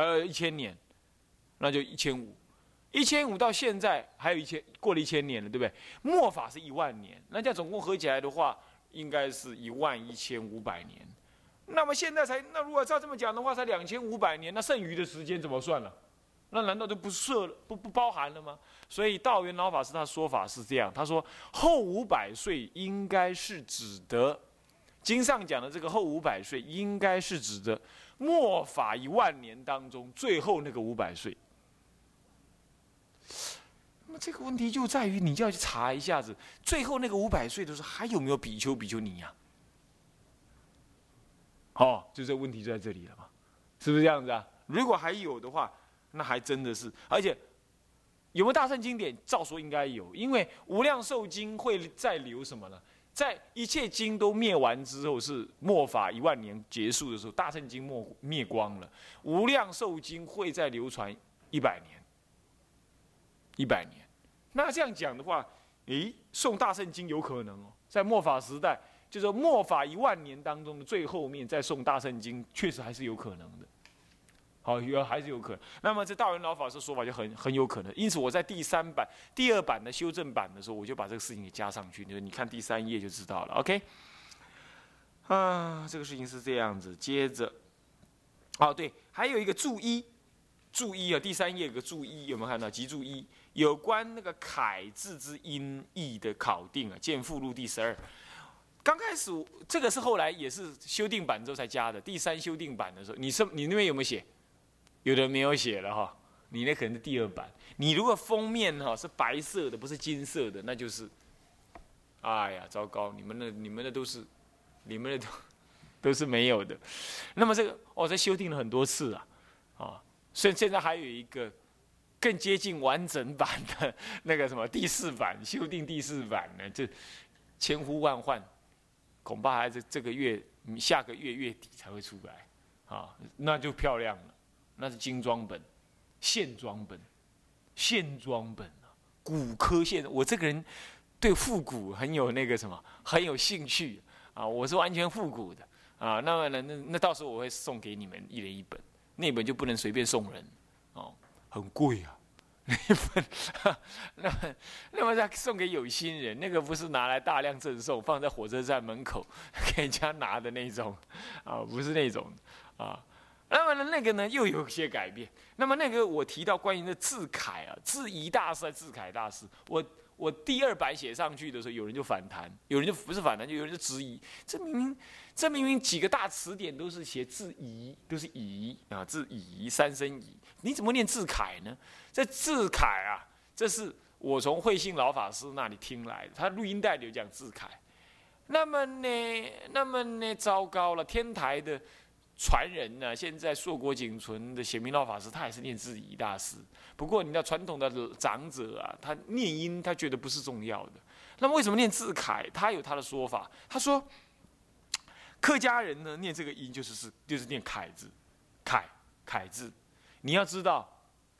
呃，一千年，那就一千五，一千五到现在还有一千，过了一千年了，对不对？末法是一万年，那这样总共合起来的话，应该是一万一千五百年。那么现在才，那如果照这么讲的话，才两千五百年，那剩余的时间怎么算了？那难道就不设不不包含了吗？所以道元老法师他说法是这样，他说后五百岁应该是指的，经上讲的这个后五百岁应该是指的末法一万年当中最后那个五百岁。那么这个问题就在于你就要去查一下子，最后那个五百岁的时候还有没有比丘比丘尼呀？哦，就这问题就在这里了嘛，是不是这样子啊？如果还有的话。那还真的是，而且有没有大圣经典？照说应该有，因为无量寿经会再留什么呢？在一切经都灭完之后，是末法一万年结束的时候，大圣经灭灭光了，无量寿经会再流传一百年，一百年。那这样讲的话，诶，诵大圣经有可能哦，在末法时代，就是末法一万年当中的最后面再诵大圣经，确实还是有可能的。好，有还是有可能。那么这大元老法师说法就很很有可能。因此我在第三版、第二版的修正版的时候，我就把这个事情给加上去。你说，你看第三页就知道了。OK，啊，这个事情是这样子。接着，哦对，还有一个注一，注一啊，第三页有个注一，有没有看到？集注一，有关那个楷字之音译的考定啊，见附录第十二。刚开始这个是后来也是修订版之后才加的。第三修订版的时候，你是你那边有没有写？有的没有写了哈，你那可能是第二版。你如果封面哈是白色的，不是金色的，那就是，哎呀，糟糕！你们的、你们的都是，你们的都 都是没有的。那么这个，我在修订了很多次啊，啊，所以现在还有一个更接近完整版的 那个什么第四版修订第四版呢，就千呼万唤，恐怕还是这个月、下个月月底才会出来啊，那就漂亮了。那是精装本，线装本，线装本啊，骨科线。我这个人对复古很有那个什么，很有兴趣啊。我是完全复古的啊。那么呢，那那到时候我会送给你们一人一本，那本就不能随便送人哦，很贵啊。那本，那么那么再送给有心人，那个不是拿来大量赠送，放在火车站门口 给人家拿的那种啊，不是那种啊。那么呢，那个呢又有些改变。那么那个我提到关于那字楷啊，字仪大师、字楷大师，我我第二版写上去的时候，有人就反弹，有人就不是反弹，就有人就质疑。这明明这明明几个大词典都是写字仪，都是仪啊，字仪三声仪，你怎么念字楷呢？这字楷啊，这是我从慧信老法师那里听来的，他录音带里有讲字楷。那么呢，那么呢，糟糕了，天台的。传人呢？现在硕果仅存的显明老法师，他也是念字仪大师。不过，你知道传统的长者啊，他念音他觉得不是重要的。那么，为什么念字楷？他有他的说法。他说，客家人呢念这个音就是是就是念楷字，楷楷字。你要知道，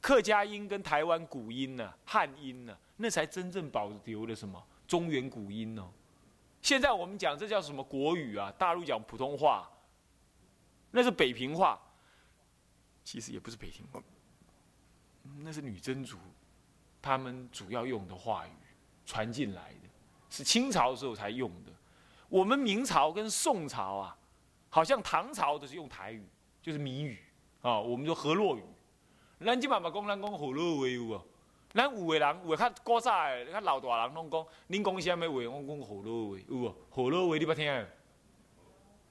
客家音跟台湾古音呢、汉音呢，那才真正保留了什么中原古音哦。现在我们讲这叫什么国语啊？大陆讲普通话。那是北平话，其实也不是北平话，那是女真族，他们主要用的话语传进来的，是清朝时候才用的。我们明朝跟宋朝啊，好像唐朝都是用台语，就是闽语啊，我们说河洛语。咱今嘛嘛讲咱讲河洛话有无？咱有的人话较古早的，较老大人拢讲，恁讲什么话？我讲河洛话有无？河洛话你捌听？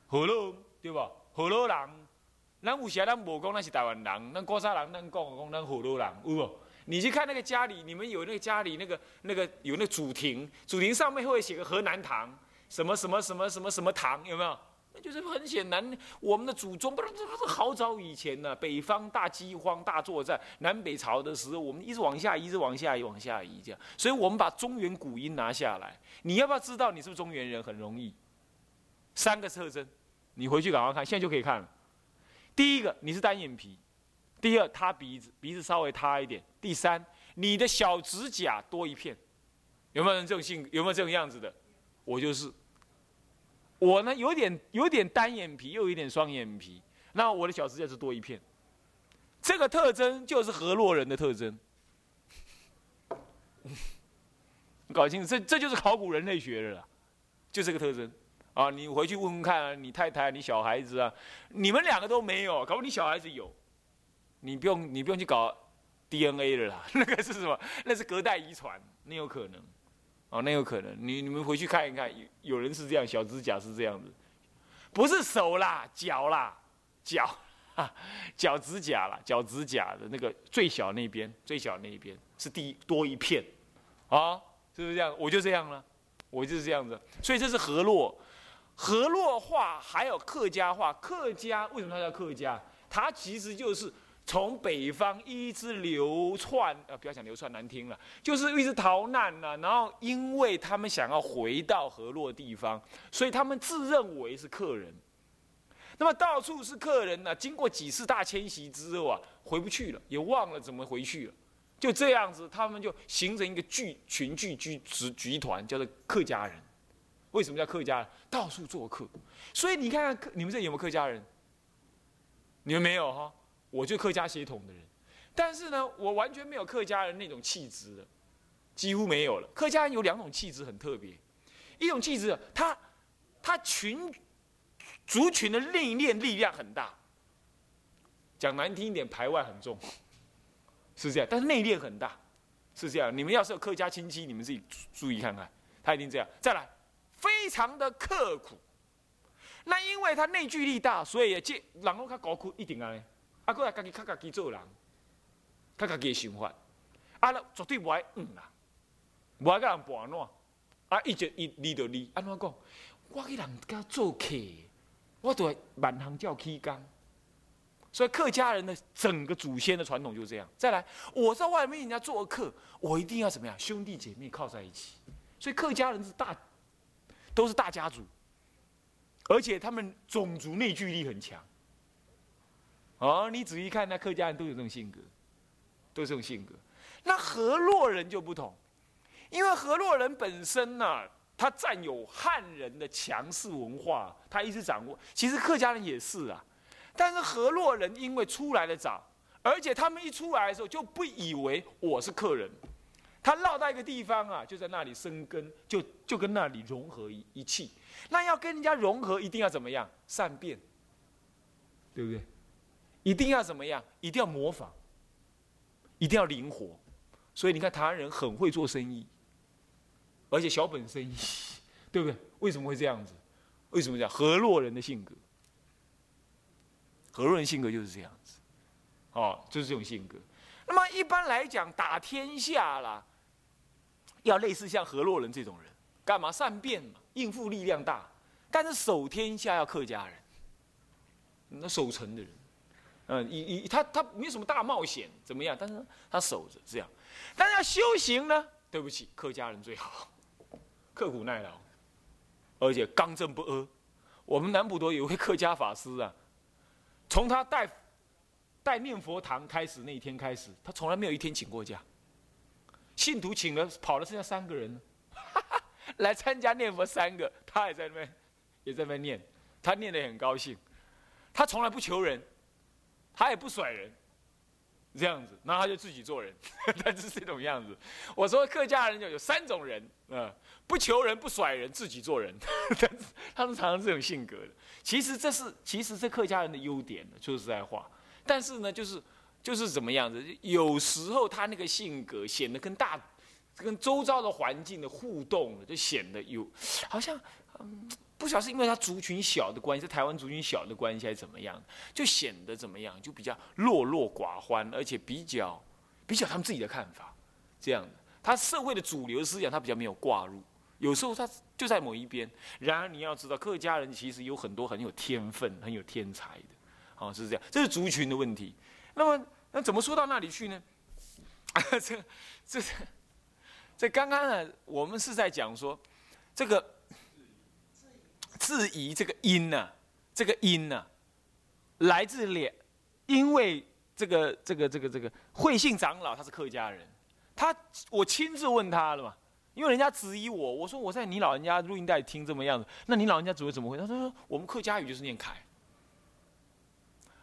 河洛对吧？河洛人，咱有时咱无讲咱是台湾人，咱古早人咱讲讲咱河洛人，有无？你去看那个家里，你们有那个家里那个那个有那个祖庭，祖庭上面会写个河南堂，什么什么什么什么什么堂，有没有？那就是很显然，我们的祖宗不是是好早以前呢，北方大饥荒大作战，南北朝的时候，我们一直往下，一直往下，移，往下移，这样，所以我们把中原古音拿下来。你要不要知道你是不是中原人？很容易，三个特征。你回去赶快看，现在就可以看了。第一个，你是单眼皮；第二，塌鼻子，鼻子稍微塌一点；第三，你的小指甲多一片。有没有人这种性格？有没有这种样子的？我就是。我呢，有点有点单眼皮，又有点双眼皮。那我的小指甲是多一片。这个特征就是河洛人的特征。搞清楚，这这就是考古人类学的了，就这个特征啊！你回去问问看啊，你太太、你小孩子啊，你们两个都没有，搞不你小孩子有，你不用你不用去搞 DNA 了啦，那个是什么？那是隔代遗传，那有可能，哦，那有可能。你你们回去看一看，有有人是这样，小指甲是这样子，不是手啦，脚啦，脚啊，脚指甲啦，脚指甲的那个最小那边，最小那一边是第多一片，啊。是不是这样？我就这样了，我就是这样子。所以这是河洛，河洛话还有客家话。客家为什么它叫客家？它其实就是从北方一直流窜，呃，不要讲流窜难听了，就是一直逃难了。然后因为他们想要回到河洛地方，所以他们自认为是客人。那么到处是客人呢，经过几次大迁徙之后啊，回不去了，也忘了怎么回去了。就这样子，他们就形成一个聚群聚居集集团，叫做客家人。为什么叫客家人？到处做客。所以你看看，你们这有没有客家人？你们没有哈？我就客家血统的人，但是呢，我完全没有客家人那种气质的，几乎没有了。客家人有两种气质很特别，一种气质，他他群族群的内敛力量很大，讲难听一点，排外很重。是这样，但是内敛很大，是这样。你们要是有客家亲戚，你们自己注意看看，他一定这样。再来，非常的刻苦。那因为他内聚力大，所以也这人拢较高苦一定啊。啊，过来家己较家己做人，较家己想法。啊，绝对不爱嗯啦，不爱甲人盘烂。啊，一直一离就离，安怎讲？我去人家做客，我都万行叫起工。所以客家人的整个祖先的传统就是这样。再来，我在外面人家做客，我一定要怎么样？兄弟姐妹靠在一起。所以客家人是大，都是大家族，而且他们种族内聚力很强。哦，你仔细看，那客家人都有这种性格，都是这种性格。那河洛人就不同，因为河洛人本身呢，他占有汉人的强势文化，他一直掌握。其实客家人也是啊。但是河洛人因为出来的早，而且他们一出来的时候就不以为我是客人，他绕到一个地方啊，就在那里生根，就就跟那里融合一一气。那要跟人家融合，一定要怎么样？善变，对不对？一定要怎么样？一定要模仿，一定要灵活。所以你看，台湾人很会做生意，而且小本生意，对不对？为什么会这样子？为什么讲河洛人的性格？河洛人性格就是这样子，哦，就是这种性格。那么一般来讲，打天下啦，要类似像河洛人这种人，干嘛善变嘛，应付力量大。但是守天下要客家人，那守城的人，嗯，以以他他没有什么大冒险，怎么样？但是他守着这样。但是要修行呢，对不起，客家人最好，刻苦耐劳，而且刚正不阿。我们南普陀有位客家法师啊。从他带带念佛堂开始那一天开始，他从来没有一天请过假。信徒请了跑了，剩下三个人，来参加念佛三个，他也在那边，也在那边念，他念得很高兴。他从来不求人，他也不甩人，这样子，然后他就自己做人，他是这种样子。我说客家人就有三种人，啊，不求人，不甩人，自己做人，他们常常这种性格的。其实这是，其实这客家人的优点，说实在话。但是呢，就是就是怎么样子，有时候他那个性格显得跟大，跟周遭的环境的互动，就显得有，好像嗯，不晓得是因为他族群小的关系，是台湾族群小的关系，还是怎么样，就显得怎么样，就比较落落寡欢，而且比较比较他们自己的看法，这样的。他社会的主流思想，他比较没有挂入。有时候他就在某一边，然而你要知道，客家人其实有很多很有天分、很有天才的，哦，是这样，这是族群的问题。那么，那怎么说到那里去呢？这、这、这刚刚呢，我们是在讲说，这个质疑这个因呢，这个因呢，来自两，因为这个、这个、这个、这个慧信长老他是客家人，他我亲自问他了嘛。因为人家质疑我，我说我在你老人家录音带听这么样子，那你老人家只会怎么回？他说我们客家语就是念凯。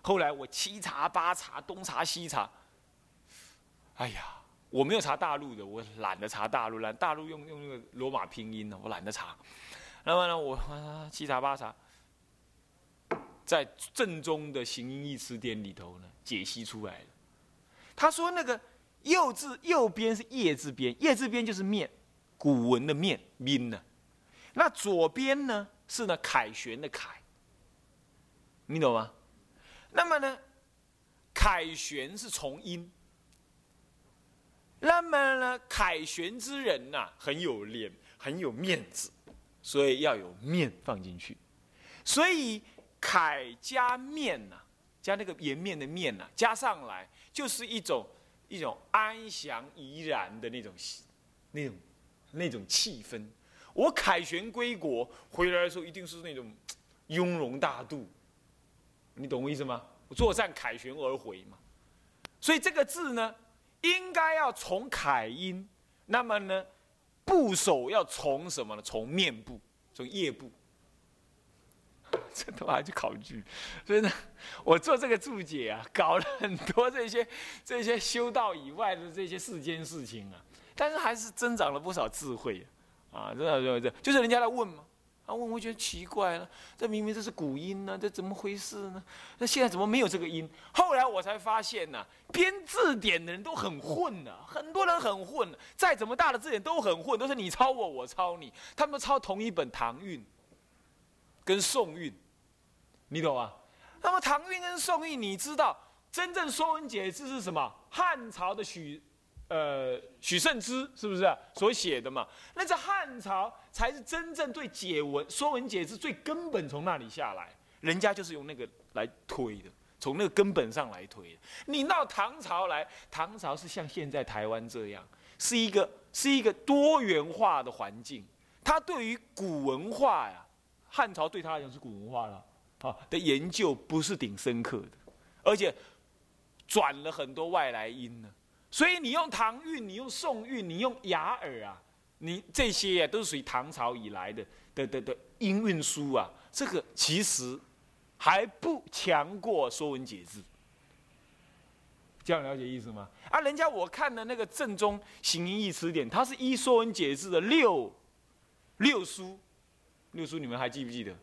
后来我七查八查，东查西查，哎呀，我没有查大陆的，我懒得查大陆，懒大陆用用那个罗马拼音呢，我懒得查。那么呢，我七查八查，在正宗的形音义词典里头呢，解析出来了。他说那个右字右边是叶字边，叶字边就是面，古文的面音呢。那左边呢是呢凯旋的凯，你懂吗？那么呢，凯旋是从音。那么呢，凯旋之人呐，很有脸，很有面子，所以要有面放进去。所以凯加面呐，加那个颜面的面呐，加上来就是一种一种安详怡然的那种那种那种气氛。我凯旋归国回来的时候，一定是那种雍容大度。你懂我意思吗？我作战凯旋而回嘛，所以这个字呢，应该要从凯音，那么呢，部首要从什么呢？从面部，从叶部。这都还去考据，所以呢，我做这个注解啊，搞了很多这些这些修道以外的这些世间事情啊，但是还是增长了不少智慧啊，真的这这就是人家来问嘛。啊，我我觉得奇怪了，这明明这是古音呢，这怎么回事呢？那现在怎么没有这个音？后来我才发现呢，编字典的人都很混呢，很多人很混，再怎么大的字典都很混，都是你抄我，我抄你，他们抄同一本唐韵，跟宋韵，你懂吗？那么唐韵跟宋韵，你知道真正《说文解字》是什么？汉朝的许。呃，许慎之是不是所写的嘛？那在汉朝才是真正对解文《说文解字》最根本从那里下来，人家就是用那个来推的，从那个根本上来推的。你到唐朝来，唐朝是像现在台湾这样，是一个是一个多元化的环境。他对于古文化呀，汉朝对他来讲是古文化了啊的研究不是顶深刻的，而且转了很多外来音呢。所以你用唐韵，你用宋韵，你用雅尔啊，你这些啊都是属于唐朝以来的的的的音韵书啊。这个其实还不强过《说文解字》，这样了解意思吗？啊，人家我看的那个正宗形音义词典，它是依《说文解字》的六六书，六书你们还记不记得？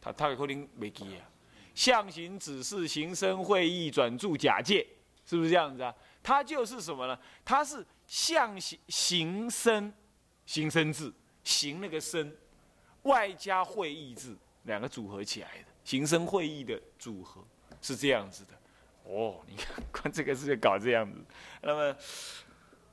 他他可能没记啊。象形、指示、形声、会意、转注、假借，是不是这样子啊？它就是什么呢？它是象形形声，形声字，形那个声，外加会意字，两个组合起来的，形声会意的组合是这样子的。哦，你看，看这个是搞这样子。那么，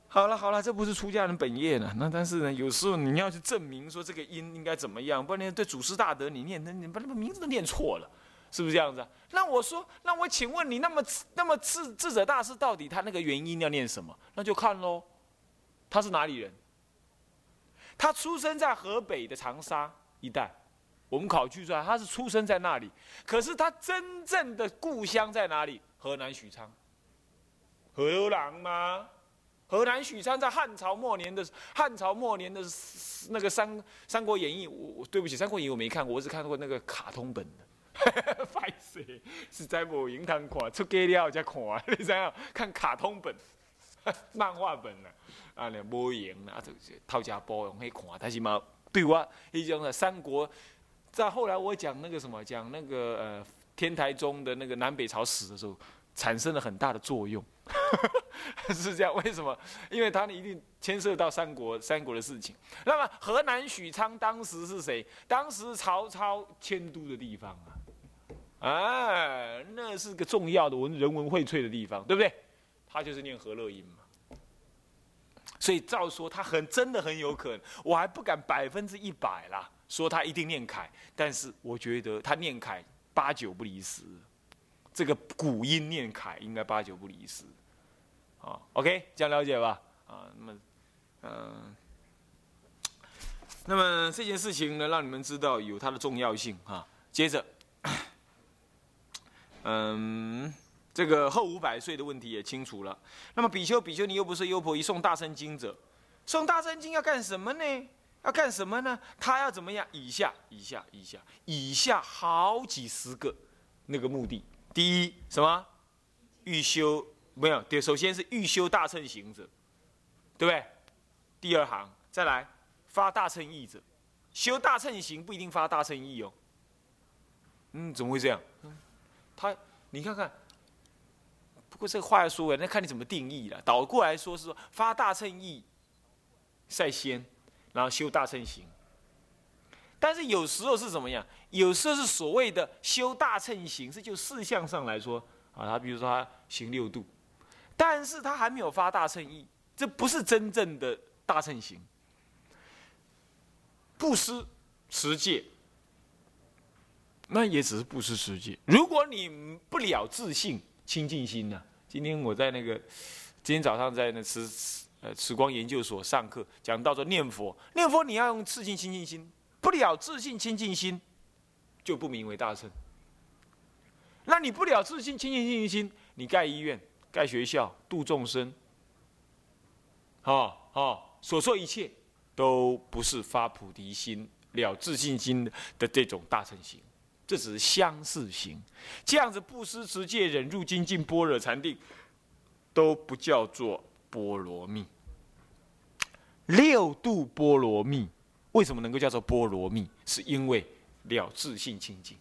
好了好了，这不是出家人本业呢。那但是呢，有时候你要去证明说这个音应该怎么样，不然对祖师大德你念，那你把那个名字都念错了。是不是这样子？那我说，那我请问你，那么那么智智者大师到底他那个原因要念什么？那就看喽。他是哪里人？他出生在河北的长沙一带，我们考据出来他是出生在那里。可是他真正的故乡在哪里？河南许昌。河南吗？河南许昌在汉朝末年的汉朝末年的那个《三三国演义》，我我对不起，《三国演义》我没看过，我只看过那个卡通本的。坏死，实在无影通看，出街了才看。你知影？看卡通本、漫画本啊，啊，咧无影啊，就偷家包用去看。但是嘛，对我迄种的三国，在后来我讲那个什么，讲那个呃天台宗的那个南北朝史的时候，产生了很大的作用。是这样，为什么？因为它一定牵涉到三国三国的事情。那么河南许昌当时是谁？当时曹操迁都的地方啊。哎，那是个重要的文人文荟萃的地方，对不对？他就是念和乐音嘛。所以照说他很真的很有可能，我还不敢百分之一百啦，说他一定念楷，但是我觉得他念楷八九不离十，这个古音念楷应该八九不离十。啊，OK，这样了解吧？啊，那么，嗯，那么这件事情呢，让你们知道有它的重要性哈。接着。嗯，这个后五百岁的问题也清楚了。那么比丘、比丘尼又不是优婆夷送大乘经者，送大乘经要干什么呢？要干什么呢？他要怎么样？以下、以下、以下、以下好几十个那个目的，第一什么？欲修没有？对，首先是欲修大乘行者，对不对？第二行再来发大乘意者，修大乘行不一定发大乘意哦。嗯，怎么会这样？他你看看，不过这个话要说回来，那看你怎么定义了。倒过来说是说发大乘意在先，然后修大乘行。但是有时候是怎么样？有时候是所谓的修大乘行，是就事项上来说啊，他比如说他行六度，但是他还没有发大乘意，这不是真正的大乘行。布施持戒，那也只是布施持戒。如果你不了自信清净心呢？今天我在那个今天早上在那慈呃慈光研究所上课，讲到说念佛，念佛你要用自信清净心。不了自信清净心，就不名为大乘。那你不了自信清净清净心，你盖医院、盖学校、度众生，好好所做一切，都不是发菩提心、了自信心的这种大乘行，这只是相似行。这样子布施、持戒、忍辱、精进、般若、禅定，都不叫做波罗蜜。六度波罗蜜。为什么能够叫做波罗蜜？是因为了自性清净，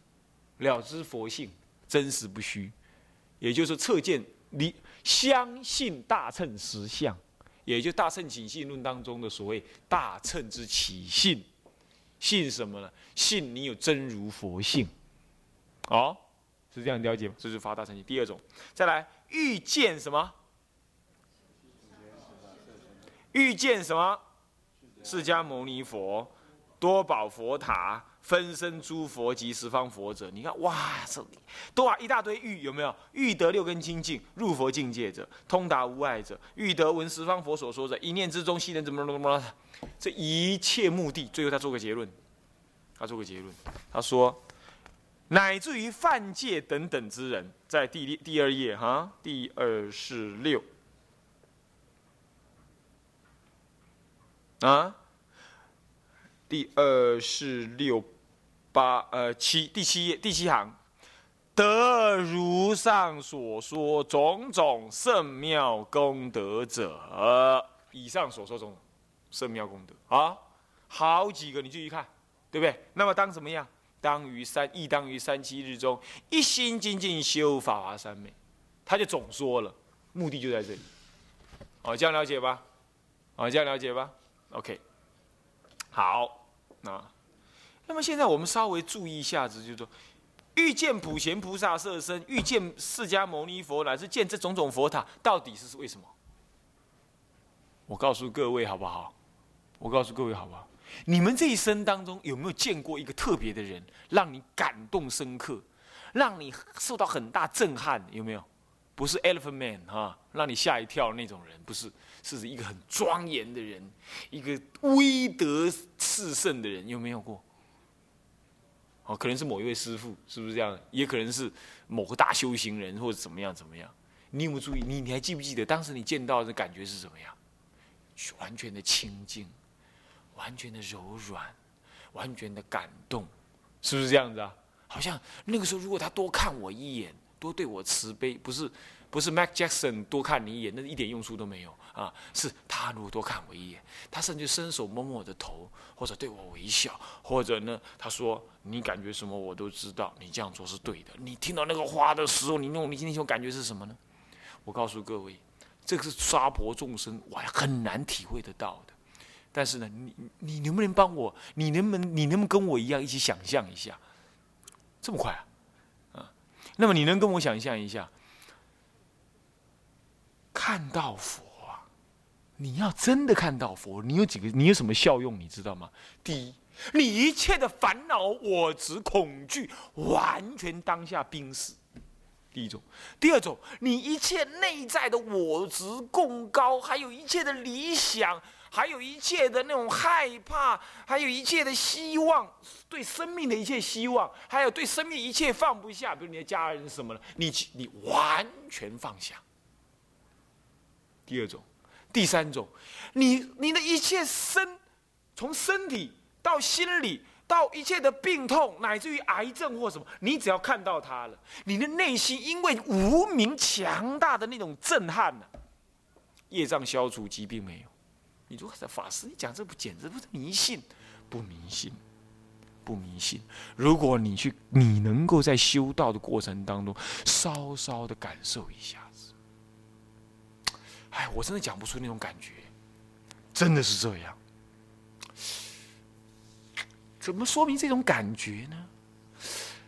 了知佛性真实不虚，也就是测见你相信大乘实相，也就大乘起信论当中的所谓大乘之起信，信什么呢？信你有真如佛性，哦，是这样了解吗？这是发大乘心。第二种，再来遇见什么？遇见什么？释迦牟尼佛、多宝佛塔、分身诸佛及十方佛者，你看哇，这里多啊一大堆欲，有没有？欲得六根清净，入佛境界者，通达无碍者，欲得闻十方佛所说者，一念之中悉能怎么怎么怎么？这一切目的，最后他做个结论，他做个结论，他说，乃至于犯戒等等之人，在第第二页哈，第二十六。啊，第二十六八呃七第七页第七行，得如上所说种种圣妙功德者，以上所说种圣妙功德啊，好几个你注意看，对不对？那么当怎么样？当于三亦当于三七日中一心精进修法华三昧，他就总说了，目的就在这里。哦，这样了解吧？哦，这样了解吧？OK，好，那那么现在我们稍微注意一下子，就是说，遇见普贤菩萨色身，遇见释迦牟尼佛，乃至见这种种佛塔，到底是为什么？我告诉各位好不好？我告诉各位好不好？你们这一生当中有没有见过一个特别的人，让你感动深刻，让你受到很大震撼？有没有？不是 Elephant Man 哈，让你吓一跳那种人，不是。是一个很庄严的人，一个威德炽盛的人，有没有过？哦，可能是某一位师傅，是不是这样？也可能是某个大修行人，或者怎么样怎么样？你有没有注意？你你还记不记得当时你见到的感觉是怎么样？完全的清净，完全的柔软，完全的感动，是不是这样子啊？好像那个时候，如果他多看我一眼，多对我慈悲，不是不是 Mac Jackson 多看你一眼，那一点用处都没有。啊，是他如果多看我一眼，他甚至伸手摸摸我的头，或者对我微笑，或者呢，他说你感觉什么我都知道，你这样做是对的。你听到那个话的时候，你那种你那种感觉是什么呢？我告诉各位，这个是娑婆众生我很难体会得到的。但是呢，你你能不能帮我？你能不能你能不能跟我一样一起想象一下？这么快啊？啊，那么你能跟我想象一下，看到佛啊？你要真的看到佛，你有几个？你有什么效用？你知道吗？第一，你一切的烦恼、我执、恐惧，完全当下冰死。第一种，第二种，你一切内在的我执、共高，还有一切的理想，还有一切的那种害怕，还有一切的希望，对生命的一切希望，还有对生命一切放不下，比如你的家人什么的，你你完全放下。第二种。第三种，你你的一切身，从身体到心理到一切的病痛，乃至于癌症或什么，你只要看到它了，你的内心因为无名强大的那种震撼呢，业障消除，疾病没有。你如果在法师，你讲这不简直不是迷信，不迷信，不迷信。如果你去，你能够在修道的过程当中，稍稍的感受一下子，哎，我真的讲不出那种感觉，真的是这样。怎么说明这种感觉呢？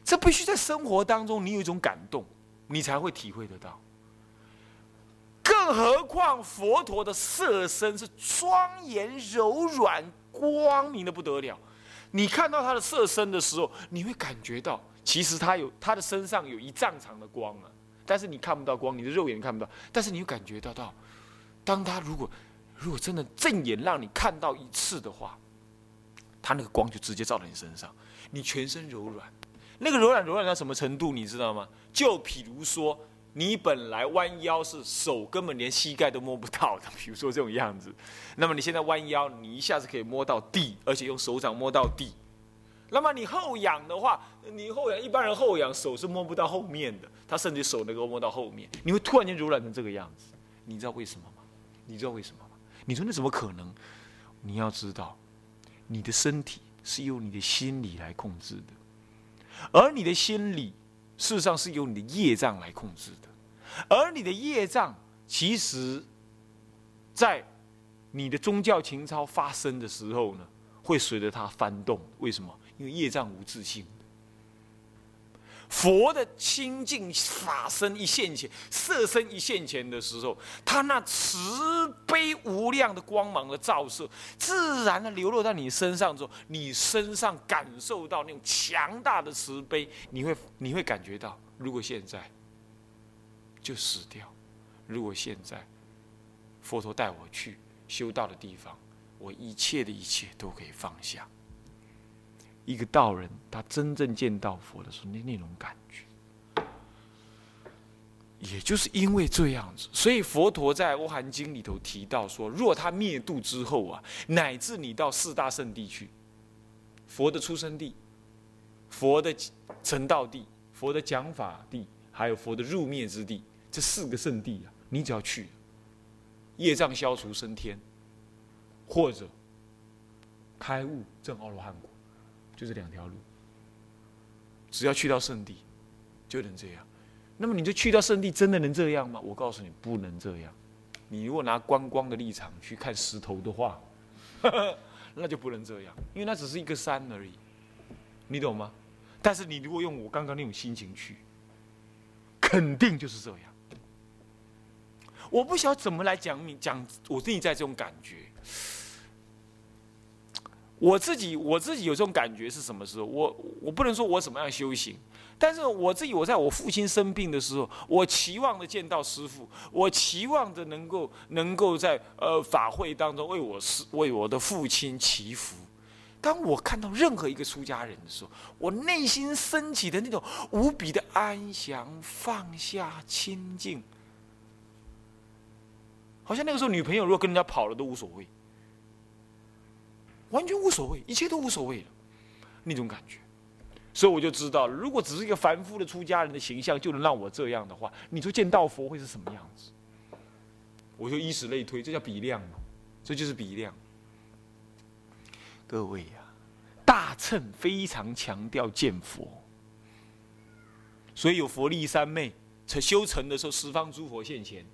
这必须在生活当中，你有一种感动，你才会体会得到。更何况佛陀的色身是庄严、柔软、光明的不得了。你看到他的色身的时候，你会感觉到，其实他有他的身上有一丈长的光啊，但是你看不到光，你的肉眼看不到，但是你又感觉得到，当他如果如果真的正眼让你看到一次的话。他那个光就直接照在你身上，你全身柔软，那个柔软柔软到什么程度，你知道吗？就譬如说，你本来弯腰是手根本连膝盖都摸不到的，比如说这种样子，那么你现在弯腰，你一下子可以摸到地，而且用手掌摸到地。那么你后仰的话，你后仰，一般人后仰手是摸不到后面的，他甚至手能够摸到后面，你会突然间柔软成这个样子，你知道为什么吗？你知道为什么吗？你说那怎么可能？你要知道。你的身体是由你的心理来控制的，而你的心理事实上是由你的业障来控制的，而你的业障其实，在你的宗教情操发生的时候呢，会随着它翻动。为什么？因为业障无自信。佛的清净法身一现前，色身一现前的时候，他那慈悲无量的光芒的照射，自然的流落到你身上之后，你身上感受到那种强大的慈悲，你会你会感觉到，如果现在就死掉，如果现在佛陀带我去修道的地方，我一切的一切都可以放下。一个道人，他真正见到佛的时候，那那种感觉，也就是因为这样子，所以佛陀在《阿含经》里头提到说，若他灭度之后啊，乃至你到四大圣地去，佛的出生地、佛的成道地、佛的讲法地，还有佛的入灭之地，这四个圣地啊，你只要去，业障消除升天，或者开悟证阿罗汉果。就这两条路，只要去到圣地，就能这样。那么你就去到圣地，真的能这样吗？我告诉你，不能这样。你如果拿观光的立场去看石头的话，那就不能这样，因为那只是一个山而已，你懂吗？但是你如果用我刚刚那种心情去，肯定就是这样。我不晓得怎么来讲你讲我自己在这种感觉。我自己，我自己有这种感觉是什么时候？我我不能说我怎么样修行，但是我自己，我在我父亲生病的时候，我期望的见到师父，我期望着能够能够在呃法会当中为我师为我的父亲祈福。当我看到任何一个出家人的时候，我内心升起的那种无比的安详、放下、清净，好像那个时候女朋友如果跟人家跑了都无所谓。完全无所谓，一切都无所谓了，那种感觉，所以我就知道，如果只是一个凡夫的出家人的形象就能让我这样的话，你说见到佛会是什么样子？我就以此类推，这叫比量嘛，这就是比量。各位呀，大乘非常强调见佛，所以有佛力三昧，成修成的时候十方诸佛现前；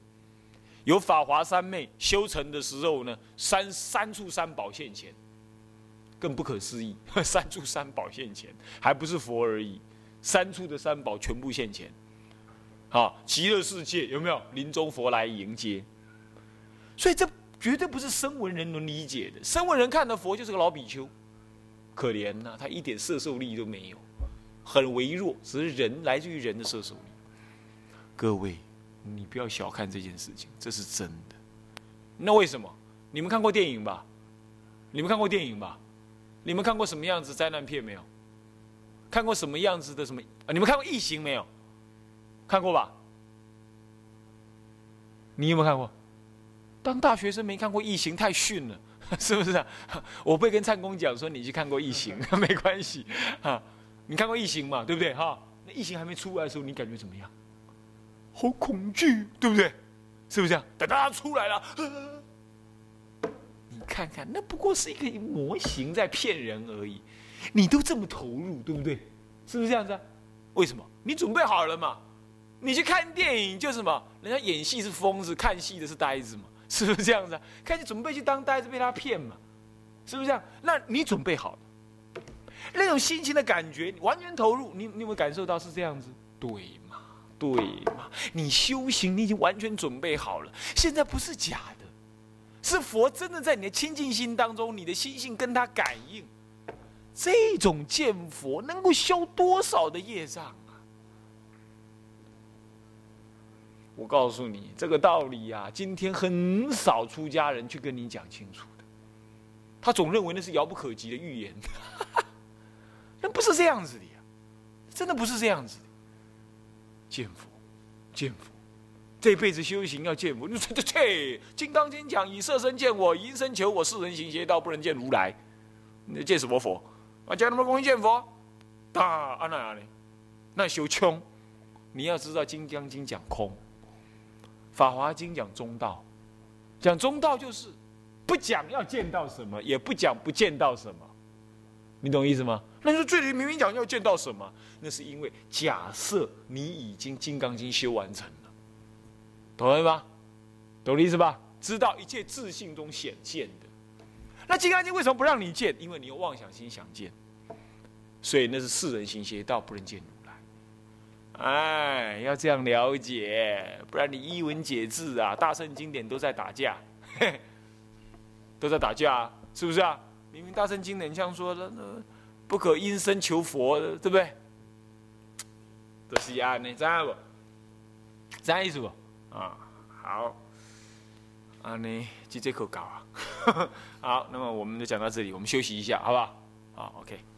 有法华三昧修成的时候呢，三三处三宝现前。更不可思议，三处三宝现前，还不是佛而已，三处的三宝全部现前，好，极乐世界有没有临终佛来迎接？所以这绝对不是声闻人能理解的。声闻人看的佛就是个老比丘，可怜呐，他一点摄受力都没有，很微弱，只是人来自于人的摄受力。各位，你不要小看这件事情，这是真的。那为什么？你们看过电影吧？你们看过电影吧？你们看过什么样子灾难片没有？看过什么样子的什么？你们看过异形没有？看过吧？你有没有看过？当大学生没看过异形太逊了，是不是啊？我不会跟灿公讲说你去看过异形，没关系啊。你看过异形嘛？对不对？哈，那异形还没出来的时候，你感觉怎么样？好恐惧，对不对？是不是这样？等到它出来了，看看，那不过是一个模型在骗人而已。你都这么投入，对不对？是不是这样子？为什么？你准备好了嘛？你去看电影就是什么？人家演戏是疯子，看戏的是呆子嘛？是不是这样子？看你准备去当呆子被他骗嘛？是不是这样？那你准备好了？那种心情的感觉，完全投入，你你有没有感受到是这样子？对嘛？对嘛？你修行，你已经完全准备好了。现在不是假，是佛真的在你的清净心当中，你的心性跟他感应。这种见佛能够消多少的业障啊？我告诉你这个道理呀，今天很少出家人去跟你讲清楚的。他总认为那是遥不可及的预言，那不是这样子的呀，真的不是这样子的。见佛，见佛，这辈子修行要见佛。你这这这，《金刚经》讲以色身见我，以身求我，世人行邪道，不能见如来。你见什么佛？啊，讲那么容易见佛？大啊那呢？那修空。你要知道，《金刚经》讲空，《法华经》讲中道。讲中道就是不讲要见到什么，也不讲不见到什么。你懂意思吗？那你说这里明明讲要见到什么？那是因为假设你已经《金刚经》修完成，懂了吧？懂的意思吧？知道一切自信中显现的。那《金刚经》为什么不让你见？因为你有妄想心想见。所以那是世人行邪道，不能见如来。哎，要这样了解，不然你一文解字啊，大圣经典都在打架，都在打架，是不是啊？明明大圣经典像说的，那不可因身求佛，对不对？都是安呢，知道不？知意思不？啊，好，啊呢，就这口搞啊。好，那么我们就讲到这里，我们休息一下，好不好？好，OK。